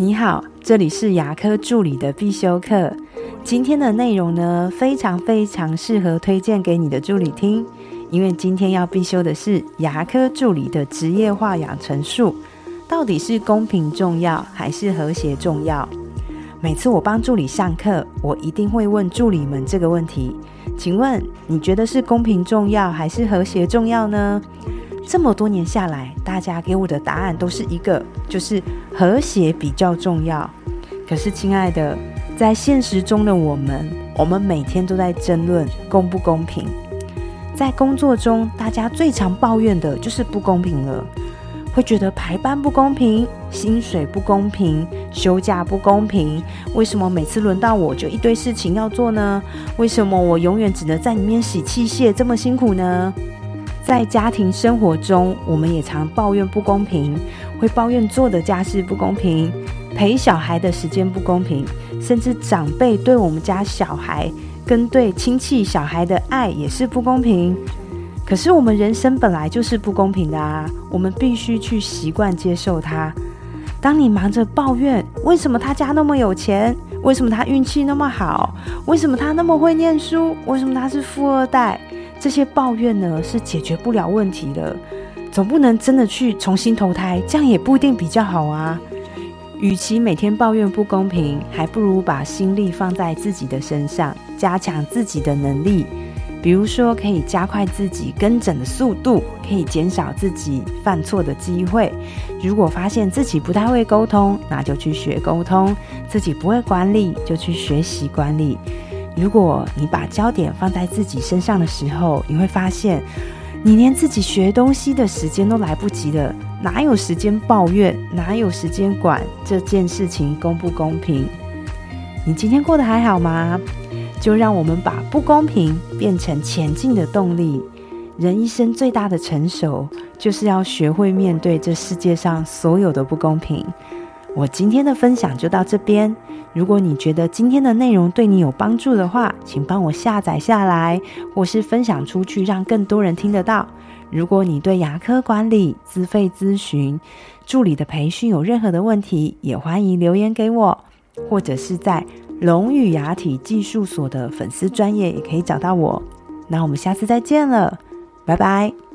你好，这里是牙科助理的必修课。今天的内容呢，非常非常适合推荐给你的助理听，因为今天要必修的是牙科助理的职业化养成术。到底是公平重要还是和谐重要？每次我帮助理上课，我一定会问助理们这个问题：请问你觉得是公平重要还是和谐重要呢？这么多年下来，大家给我的答案都是一个，就是和谐比较重要。可是，亲爱的，在现实中的我们，我们每天都在争论公不公平。在工作中，大家最常抱怨的就是不公平了，会觉得排班不公平，薪水不公平，休假不公平。为什么每次轮到我就一堆事情要做呢？为什么我永远只能在里面洗器械，这么辛苦呢？在家庭生活中，我们也常抱怨不公平，会抱怨做的家事不公平，陪小孩的时间不公平，甚至长辈对我们家小孩跟对亲戚小孩的爱也是不公平。可是我们人生本来就是不公平的啊，我们必须去习惯接受它。当你忙着抱怨为什么他家那么有钱，为什么他运气那么好，为什么他那么会念书，为什么他是富二代？这些抱怨呢是解决不了问题的，总不能真的去重新投胎，这样也不一定比较好啊。与其每天抱怨不公平，还不如把心力放在自己的身上，加强自己的能力。比如说，可以加快自己跟诊的速度，可以减少自己犯错的机会。如果发现自己不太会沟通，那就去学沟通；自己不会管理，就去学习管理。如果你把焦点放在自己身上的时候，你会发现，你连自己学东西的时间都来不及了，哪有时间抱怨？哪有时间管这件事情公不公平？你今天过得还好吗？就让我们把不公平变成前进的动力。人一生最大的成熟，就是要学会面对这世界上所有的不公平。我今天的分享就到这边。如果你觉得今天的内容对你有帮助的话，请帮我下载下来，或是分享出去，让更多人听得到。如果你对牙科管理、资费咨询、助理的培训有任何的问题，也欢迎留言给我，或者是在龙语牙体技术所的粉丝专业也可以找到我。那我们下次再见了，拜拜。